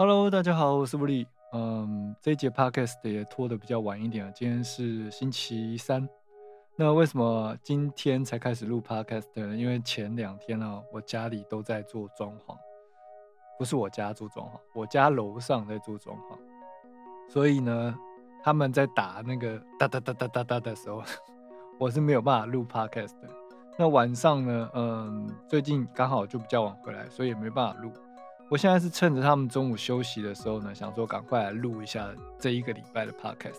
Hello，大家好，我是布利。嗯，这一节 Podcast 也拖得比较晚一点，今天是星期三。那为什么今天才开始录 Podcast 呢？因为前两天呢，我家里都在做装潢，不是我家做装潢，我家楼上在做装潢，所以呢，他们在打那个哒哒哒哒哒哒的时候，我是没有办法录 Podcast 的。那晚上呢，嗯，最近刚好就比较晚回来，所以也没办法录。我现在是趁着他们中午休息的时候呢，想说赶快来录一下这一个礼拜的 podcast。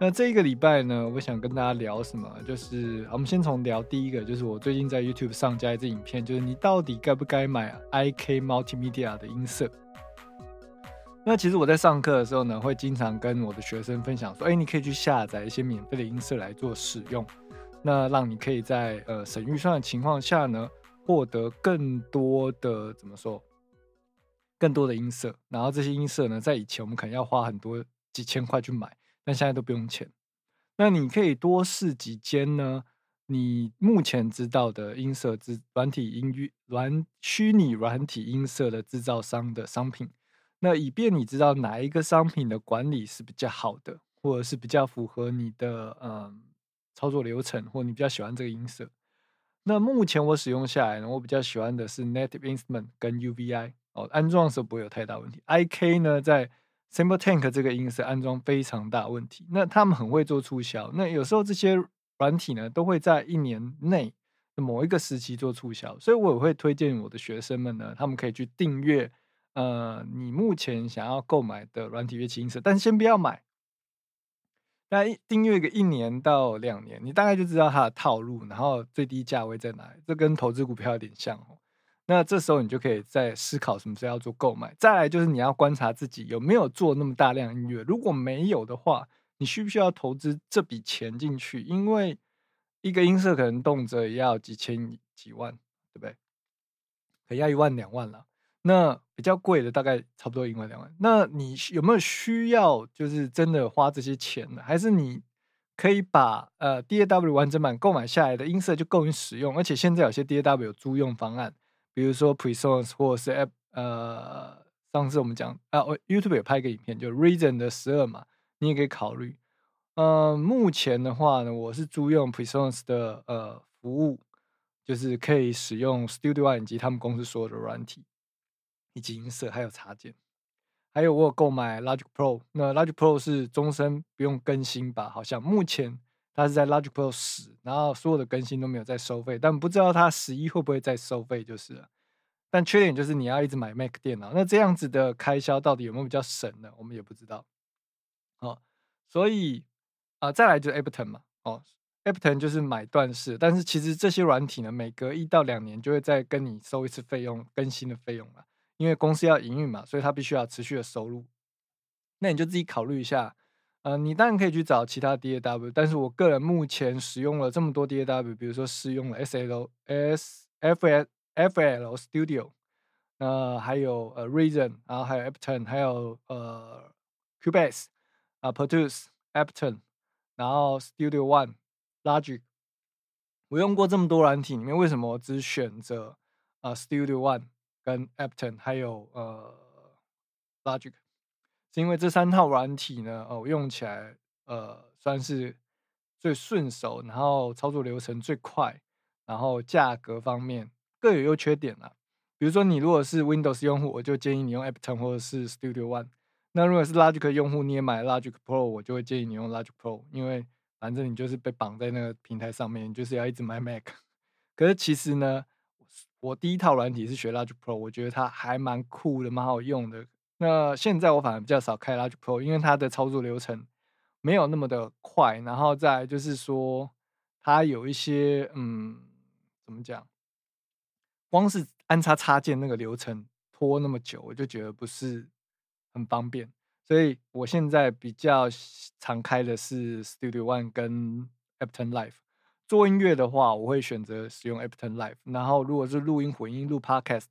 那这一个礼拜呢，我想跟大家聊什么？就是我们先从聊第一个，就是我最近在 YouTube 上加一支影片，就是你到底该不该买 IK Multimedia 的音色？那其实我在上课的时候呢，会经常跟我的学生分享说，哎，你可以去下载一些免费的音色来做使用，那让你可以在呃省预算的情况下呢，获得更多的怎么说？更多的音色，然后这些音色呢，在以前我们可能要花很多几千块去买，但现在都不用钱。那你可以多试几间呢？你目前知道的音色制软体音乐软虚拟软体音色的制造商的商品，那以便你知道哪一个商品的管理是比较好的，或者是比较符合你的嗯操作流程，或你比较喜欢这个音色。那目前我使用下来呢，我比较喜欢的是 Native Instrument 跟 UVI。哦，安装的时候不会有太大问题。I K 呢，在 Simple Tank 这个音色安装非常大问题。那他们很会做促销，那有时候这些软体呢，都会在一年内某一个时期做促销，所以我也会推荐我的学生们呢，他们可以去订阅呃，你目前想要购买的软体乐器音色，但先不要买，大家订阅个一年到两年，你大概就知道它的套路，然后最低价位在哪里。这跟投资股票有点像哦。那这时候你就可以在思考什么时候要做购买。再来就是你要观察自己有没有做那么大量音乐，如果没有的话，你需不需要投资这笔钱进去？因为一个音色可能动辄也要几千几万，对不对？可要一万两万了。那比较贵的大概差不多一万两万。那你有没有需要就是真的花这些钱呢？还是你可以把呃 DAW 完整版购买下来的音色就够你使用？而且现在有些 DAW 有租用方案。比如说 Presonus 或者是 App，呃，上次我们讲啊，我 YouTube 有拍一个影片，就 Reason 的十二嘛，你也可以考虑。呃，目前的话呢，我是租用 Presonus 的呃服务，就是可以使用 Studio One 以及他们公司所有的软体，以及音色还有插件，还有我有购买 Logic Pro，那 Logic Pro 是终身不用更新吧？好像目前。它是在 Logic Pro 十，然后所有的更新都没有再收费，但不知道它十一会不会再收费就是了。但缺点就是你要一直买 Mac 电脑，那这样子的开销到底有没有比较省呢？我们也不知道。哦，所以啊，再来就是 Ableton 嘛，哦，Ableton 就是买断式，但是其实这些软体呢，每隔一到两年就会再跟你收一次费用，更新的费用了，因为公司要营运嘛，所以它必须要持续的收入。那你就自己考虑一下。呃，你当然可以去找其他 DAW，但是我个人目前使用了这么多 DAW，比如说试用了 SL、S、FL、FL Studio，呃，还有呃 Reason，然后还有 Ableton，还有呃 Cubase，啊 Produce、Ableton，然后 Studio One、Logic，我用过这么多软体里面，为什么我只选择啊 Studio One 跟 Ableton，还有呃 Logic？因为这三套软体呢，哦，用起来呃算是最顺手，然后操作流程最快，然后价格方面各有优缺点啦。比如说你如果是 Windows 用户，我就建议你用 Ableton 或者是 Studio One。那如果是 Logic 用户，你也买 Logic Pro，我就会建议你用 Logic Pro，因为反正你就是被绑在那个平台上面，就是要一直买 Mac。可是其实呢，我第一套软体是学 Logic Pro，我觉得它还蛮酷的，蛮好用的。那现在我反而比较少开 Logic Pro，因为它的操作流程没有那么的快，然后再就是说它有一些嗯，怎么讲，光是安插插件那个流程拖那么久，我就觉得不是很方便，所以我现在比较常开的是 Studio One 跟 Ableton Live。做音乐的话，我会选择使用 Ableton Live，然后如果是录音混音录 Podcast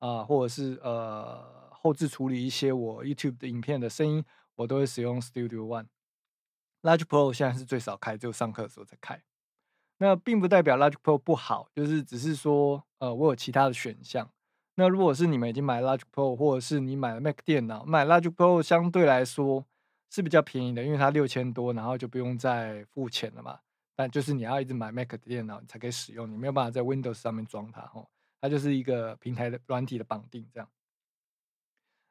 啊，或者是呃。后置处理一些我 YouTube 的影片的声音，我都会使用 Studio One。Logic Pro 现在是最少开，只有上课的时候才开。那并不代表 Logic Pro 不好，就是只是说，呃，我有其他的选项。那如果是你们已经买 Logic Pro，或者是你买了 Mac 电脑，买 Logic Pro 相对来说是比较便宜的，因为它六千多，然后就不用再付钱了嘛。但就是你要一直买 Mac 的电脑，你才可以使用，你没有办法在 Windows 上面装它哦。它就是一个平台的软体的绑定这样。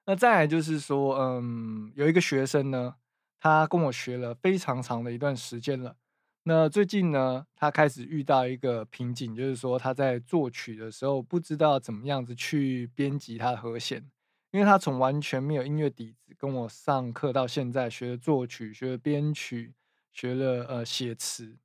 那再来就是说，嗯，有一个学生呢，他跟我学了非常长的一段时间了。那最近呢，他开始遇到一个瓶颈，就是说他在作曲的时候不知道怎么样子去编辑他的和弦，因为他从完全没有音乐底子，跟我上课到现在学了作曲、学了编曲、学了呃写词。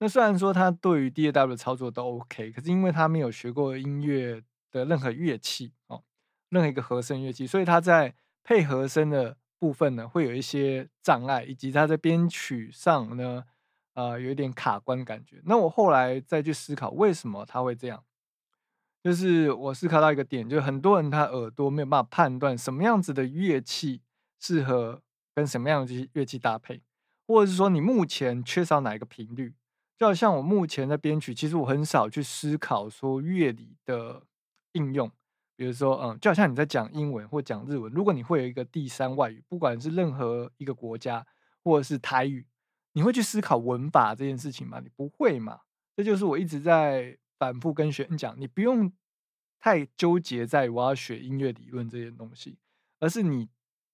那虽然说他对于 DAW 的操作都 OK，可是因为他没有学过音乐的任何乐器哦，任何一个和声乐器，所以他在配和声的部分呢，会有一些障碍，以及他在编曲上呢。啊，有一点卡关感觉。那我后来再去思考，为什么他会这样？就是我思考到一个点，就是很多人他耳朵没有办法判断什么样子的乐器适合跟什么样的乐器搭配，或者是说你目前缺少哪一个频率。就好像我目前在编曲，其实我很少去思考说乐理的应用。比如说，嗯，就好像你在讲英文或讲日文，如果你会有一个第三外语，不管是任何一个国家，或者是台语。你会去思考文法这件事情吗？你不会嘛？这就是我一直在反复跟学生讲，你不用太纠结在我要学音乐理论这些东西，而是你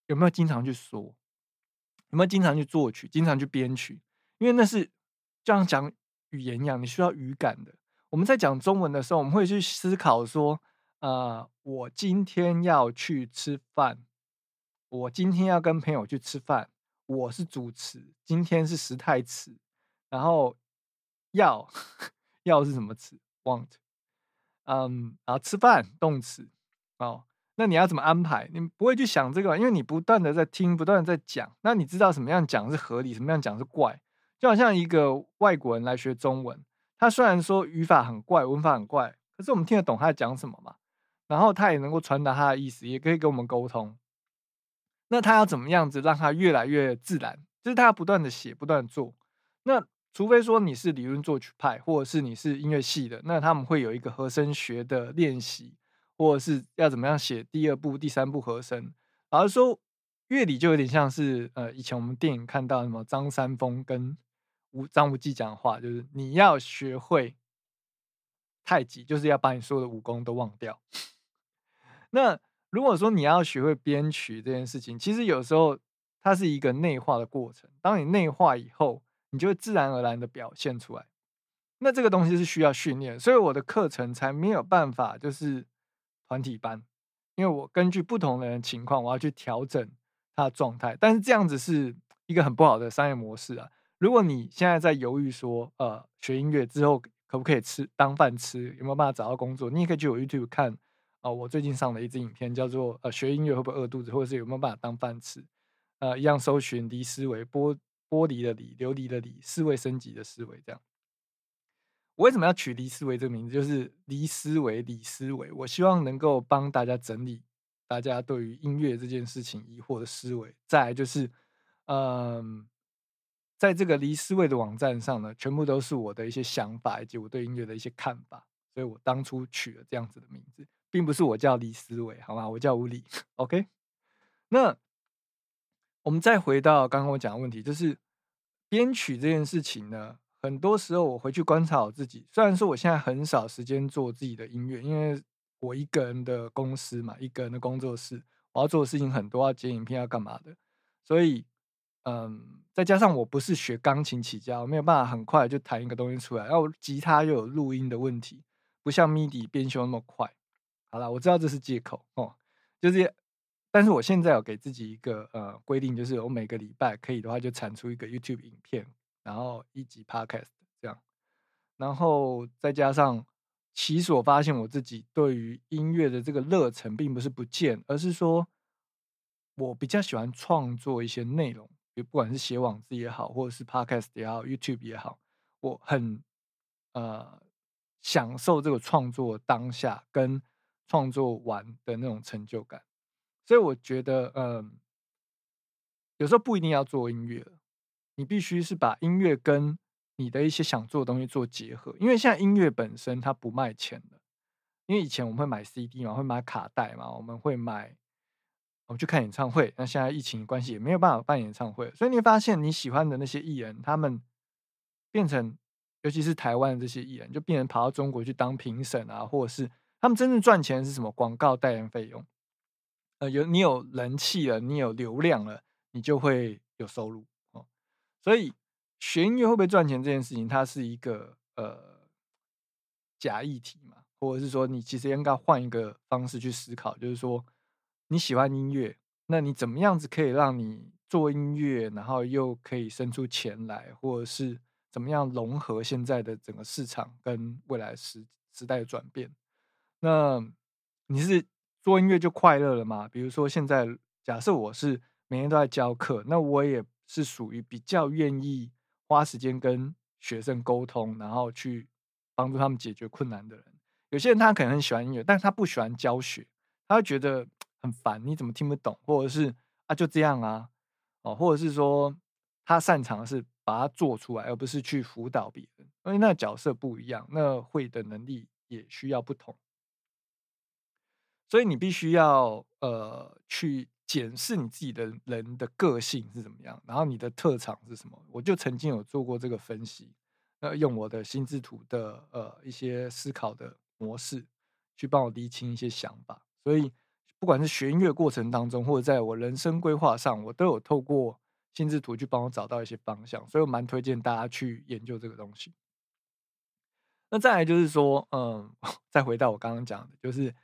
有没有经常去说，有没有经常去作曲，经常去编曲？因为那是就像讲语言一样，你需要语感的。我们在讲中文的时候，我们会去思考说，呃，我今天要去吃饭，我今天要跟朋友去吃饭。我是主持，今天是时态词，然后要 要是什么词？want，嗯，然后吃饭动词哦，那你要怎么安排？你不会去想这个，因为你不断的在听，不断的在讲，那你知道什么样讲是合理，什么样讲是怪？就好像一个外国人来学中文，他虽然说语法很怪，文法很怪，可是我们听得懂他在讲什么嘛？然后他也能够传达他的意思，也可以跟我们沟通。那他要怎么样子让他越来越自然？就是他要不断的写，不断的做。那除非说你是理论作曲派，或者是你是音乐系的，那他们会有一个和声学的练习，或者是要怎么样写第二部、第三部和声。而说乐理就有点像是呃，以前我们电影看到什么张三丰跟吴张无忌讲的话，就是你要学会太极，就是要把你所有的武功都忘掉。那。如果说你要学会编曲这件事情，其实有时候它是一个内化的过程。当你内化以后，你就会自然而然的表现出来。那这个东西是需要训练，所以我的课程才没有办法就是团体班，因为我根据不同的人情况，我要去调整他的状态。但是这样子是一个很不好的商业模式啊！如果你现在在犹豫说，呃，学音乐之后可不可以吃当饭吃，有没有办法找到工作，你也可以去我 YouTube 看。哦，我最近上了一支影片，叫做“呃，学音乐会不会饿肚子，或者是有没有办法当饭吃？”呃，一样搜寻“离思维”，玻玻璃的离，琉璃的离，思维升级的思维。这样，我为什么要取“离思维”这个名字？就是“离思维”，李思维。我希望能够帮大家整理大家对于音乐这件事情疑惑的思维。再来就是，嗯，在这个“离思维”的网站上呢，全部都是我的一些想法以及我对音乐的一些看法，所以我当初取了这样子的名字。并不是我叫李思维，好吗？我叫吴理。OK，那我们再回到刚刚我讲的问题，就是编曲这件事情呢。很多时候我回去观察我自己，虽然说我现在很少时间做自己的音乐，因为我一个人的公司嘛，一个人的工作室，我要做的事情很多，要剪影片，要干嘛的。所以，嗯，再加上我不是学钢琴起家，我没有办法很快就弹一个东西出来。然后吉他又有录音的问题，不像 MIDI 编修那么快。好了，我知道这是借口哦，就是，但是我现在有给自己一个呃规定，就是我每个礼拜可以的话就产出一个 YouTube 影片，然后一集 Podcast 这样，然后再加上，其实我发现我自己对于音乐的这个热忱并不是不见，而是说我比较喜欢创作一些内容，也不管是写网字也好，或者是 Podcast 也好，YouTube 也好，我很呃享受这个创作当下跟。创作完的那种成就感，所以我觉得，嗯，有时候不一定要做音乐，你必须是把音乐跟你的一些想做的东西做结合。因为现在音乐本身它不卖钱的，因为以前我们会买 CD 嘛，会买卡带嘛，我们会买，我们去看演唱会。那现在疫情关系也没有办法办演唱会，所以你发现你喜欢的那些艺人，他们变成，尤其是台湾的这些艺人，就变成跑到中国去当评审啊，或者是他们真正赚钱是什么？广告代言费用。呃，有你有人气了，你有流量了，你就会有收入哦。所以学音乐会不会赚钱这件事情，它是一个呃假议题嘛，或者是说你其实应该换一个方式去思考，就是说你喜欢音乐，那你怎么样子可以让你做音乐，然后又可以生出钱来，或者是怎么样融合现在的整个市场跟未来时时代的转变？那你是？做音乐就快乐了嘛？比如说，现在假设我是每天都在教课，那我也是属于比较愿意花时间跟学生沟通，然后去帮助他们解决困难的人。有些人他可能很喜欢音乐，但是他不喜欢教学，他会觉得很烦。你怎么听不懂？或者是啊就这样啊？哦，或者是说他擅长的是把它做出来，而不是去辅导别人，因为那角色不一样，那会的能力也需要不同。所以你必须要呃去检视你自己的人的个性是怎么样，然后你的特长是什么。我就曾经有做过这个分析，呃，用我的心智图的呃一些思考的模式去帮我理清一些想法。所以不管是学音乐过程当中，或者在我人生规划上，我都有透过心智图去帮我找到一些方向。所以我蛮推荐大家去研究这个东西。那再来就是说，嗯，再回到我刚刚讲的，就是。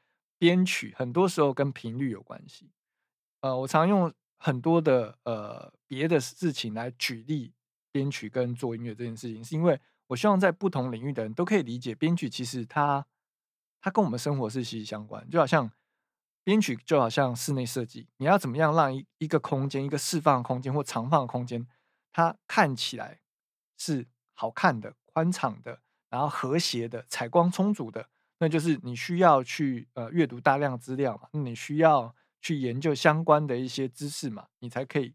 编曲很多时候跟频率有关系，呃，我常用很多的呃别的事情来举例编曲跟做音乐这件事情，是因为我希望在不同领域的人都可以理解编曲，其实它它跟我们生活是息息相关。就好像编曲就好像室内设计，你要怎么样让一一个空间、一个释放空间或长放空间，它看起来是好看的、宽敞的，然后和谐的、采光充足的。那就是你需要去呃阅读大量资料嘛，那你需要去研究相关的一些知识嘛，你才可以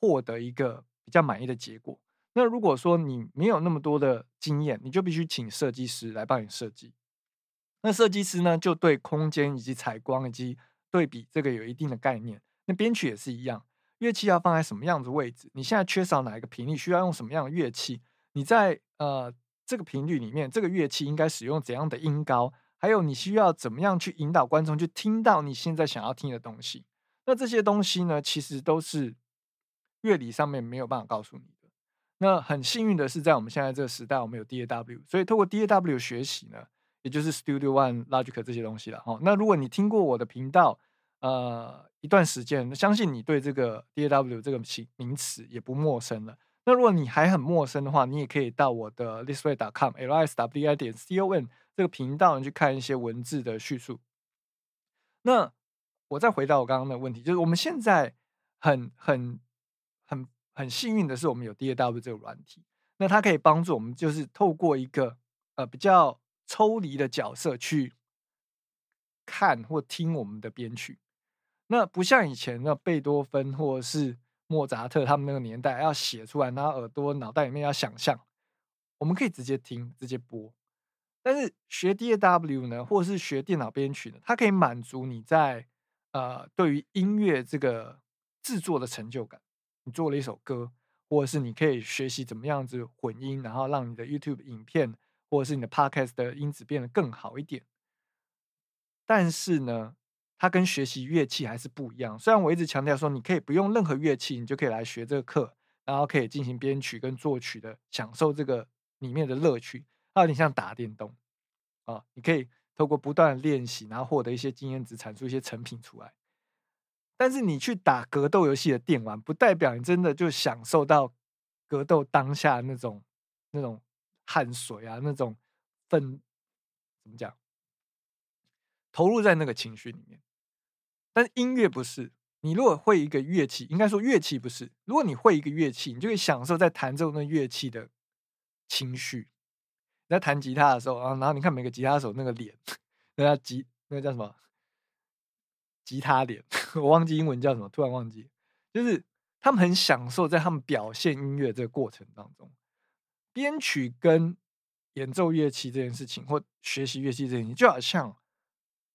获得一个比较满意的结果。那如果说你没有那么多的经验，你就必须请设计师来帮你设计。那设计师呢，就对空间以及采光以及对比这个有一定的概念。那编曲也是一样，乐器要放在什么样子位置？你现在缺少哪一个频率？需要用什么样的乐器？你在呃。这个频率里面，这个乐器应该使用怎样的音高？还有你需要怎么样去引导观众去听到你现在想要听的东西？那这些东西呢，其实都是乐理上面没有办法告诉你的。那很幸运的是，在我们现在这个时代，我们有 DAW，所以透过 DAW 学习呢，也就是 Studio One、Logic 这些东西了。哈，那如果你听过我的频道，呃，一段时间，相信你对这个 DAW 这个名名词也不陌生了。那如果你还很陌生的话，你也可以到我的 lisway.com l s w i 点 c o n 这个频道去看一些文字的叙述。那我再回到我刚刚的问题，就是我们现在很很很很幸运的是，我们有 DAW 这个软体，那它可以帮助我们，就是透过一个呃比较抽离的角色去看或听我们的编曲。那不像以前的贝多芬或者是。莫扎特他们那个年代要写出来，然后耳朵脑袋里面要想象，我们可以直接听直接播。但是学 DAW 呢，或者是学电脑编曲呢，它可以满足你在呃对于音乐这个制作的成就感。你做了一首歌，或者是你可以学习怎么样子混音，然后让你的 YouTube 影片或者是你的 Podcast 的音质变得更好一点。但是呢？它跟学习乐器还是不一样。虽然我一直强调说，你可以不用任何乐器，你就可以来学这个课，然后可以进行编曲跟作曲的，享受这个里面的乐趣。它有点像打电动啊，你可以透过不断练习，然后获得一些经验值，产出一些成品出来。但是你去打格斗游戏的电玩，不代表你真的就享受到格斗当下那种那种汗水啊，那种愤怎么讲，投入在那个情绪里面。但是音乐不是，你如果会一个乐器，应该说乐器不是。如果你会一个乐器，你就可以享受在弹奏那乐器的情绪。你在弹吉他的时候啊，然后你看每个吉他手那个脸，那叫吉，那个叫什么？吉他脸，我忘记英文叫什么，突然忘记。就是他们很享受在他们表现音乐这个过程当中，编曲跟演奏乐器这件事情，或学习乐器这件事情，就好像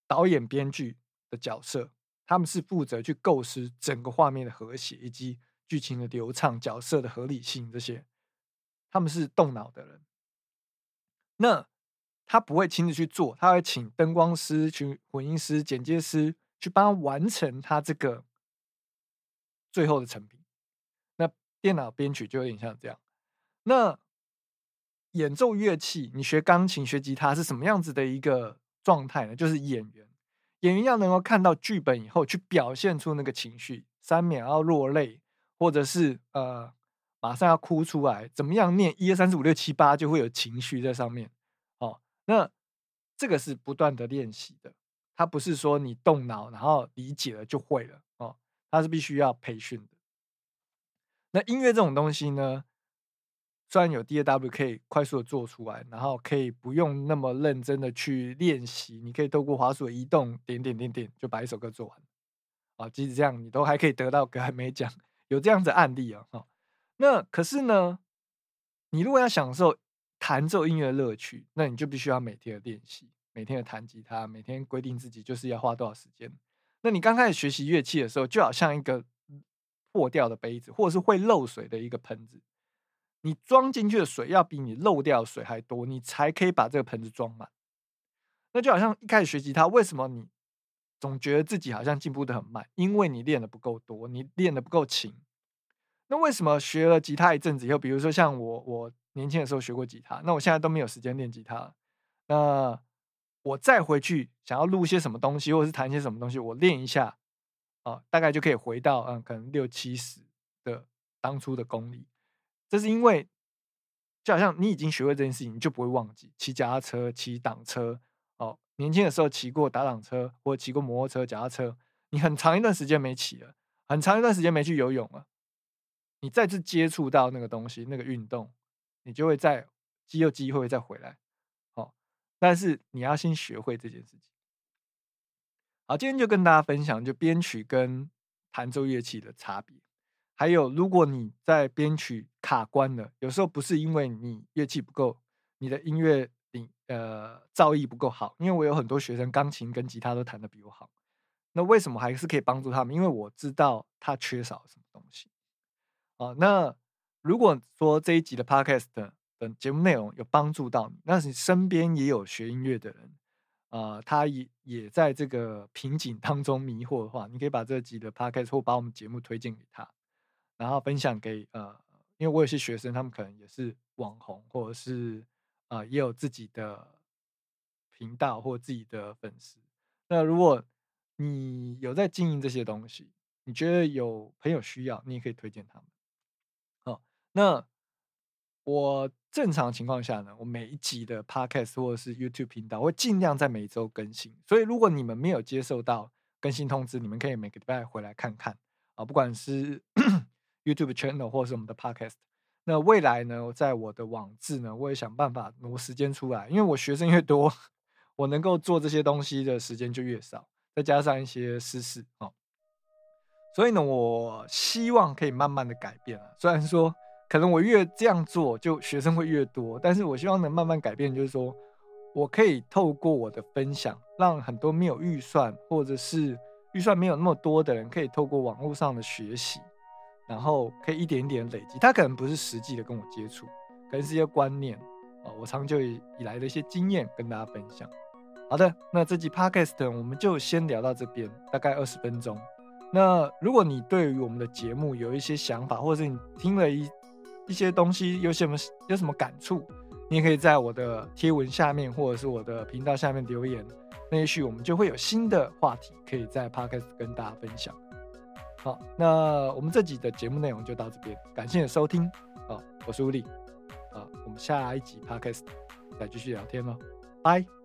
导演、编剧的角色，他们是负责去构思整个画面的和谐以及剧情的流畅、角色的合理性这些，他们是动脑的人。那他不会亲自去做，他会请灯光师、去混音师、剪接师去帮他完成他这个最后的成品。那电脑编曲就有点像这样。那演奏乐器，你学钢琴、学吉他是什么样子的一个状态呢？就是演员，演员要能够看到剧本以后，去表现出那个情绪，三秒要落泪，或者是呃马上要哭出来，怎么样念一二三四五六七八，就会有情绪在上面。哦，那这个是不断的练习的，它不是说你动脑然后理解了就会了哦，它是必须要培训的。那音乐这种东西呢？虽然有 D A W 可以快速的做出来，然后可以不用那么认真的去练习，你可以透过滑鼠移动点点点点就把一首歌做完，啊，即使这样你都还可以得到格莱美奖，有这样子案例啊，哈。那可是呢，你如果要享受弹奏音乐的乐趣，那你就必须要每天的练习，每天的弹吉他，每天规定自己就是要花多少时间。那你刚开始学习乐器的时候，就好像一个破掉的杯子，或者是会漏水的一个盆子。你装进去的水要比你漏掉的水还多，你才可以把这个盆子装满。那就好像一开始学吉他，为什么你总觉得自己好像进步的很慢？因为你练的不够多，你练的不够勤。那为什么学了吉他一阵子以后，比如说像我，我年轻的时候学过吉他，那我现在都没有时间练吉他。那我再回去想要录些什么东西，或者是弹些什么东西，我练一下啊，大概就可以回到嗯，可能六七十的当初的功力。这是因为，就好像你已经学会这件事情，你就不会忘记骑脚踏车、骑挡车。哦，年轻的时候骑过打挡车，或骑过摩托车、脚踏车，你很长一段时间没骑了，很长一段时间没去游泳了。你再次接触到那个东西、那个运动，你就会在肌肉记忆会再回来。好，但是你要先学会这件事情。好，今天就跟大家分享，就编曲跟弹奏乐器的差别。还有，如果你在编曲卡关了，有时候不是因为你乐器不够，你的音乐你呃造诣不够好。因为我有很多学生钢琴跟吉他都弹得比我好，那为什么还是可以帮助他们？因为我知道他缺少什么东西啊。那如果说这一集的 podcast 的节目内容有帮助到你，那你身边也有学音乐的人啊，他也也在这个瓶颈当中迷惑的话，你可以把这集的 podcast 或把我们节目推荐给他。然后分享给呃，因为我有些学生，他们可能也是网红，或者是啊，也有自己的频道或自己的粉丝。那如果你有在经营这些东西，你觉得有朋友需要，你也可以推荐他们。好，那我正常情况下呢，我每一集的 podcast 或者是 YouTube 频道会尽量在每周更新。所以如果你们没有接受到更新通知，你们可以每个礼拜回来看看啊，不管是。YouTube channel 或是我们的 Podcast，那未来呢，在我的网志呢，我也想办法挪时间出来，因为我学生越多，我能够做这些东西的时间就越少，再加上一些私事哦，所以呢，我希望可以慢慢的改变啊。虽然说可能我越这样做，就学生会越多，但是我希望能慢慢改变，就是说我可以透过我的分享，让很多没有预算或者是预算没有那么多的人，可以透过网络上的学习。然后可以一点一点累积，他可能不是实际的跟我接触，可能是一些观念啊，我长久以来的一些经验跟大家分享。好的，那这集 podcast 我们就先聊到这边，大概二十分钟。那如果你对于我们的节目有一些想法，或者是你听了一一些东西有什么有什么感触，你也可以在我的贴文下面或者是我的频道下面留言，那也许我们就会有新的话题可以在 podcast 跟大家分享。好，那我们这集的节目内容就到这边，感谢收听。好，我是吴力，啊，我们下一集 podcast 再继续聊天喽，拜。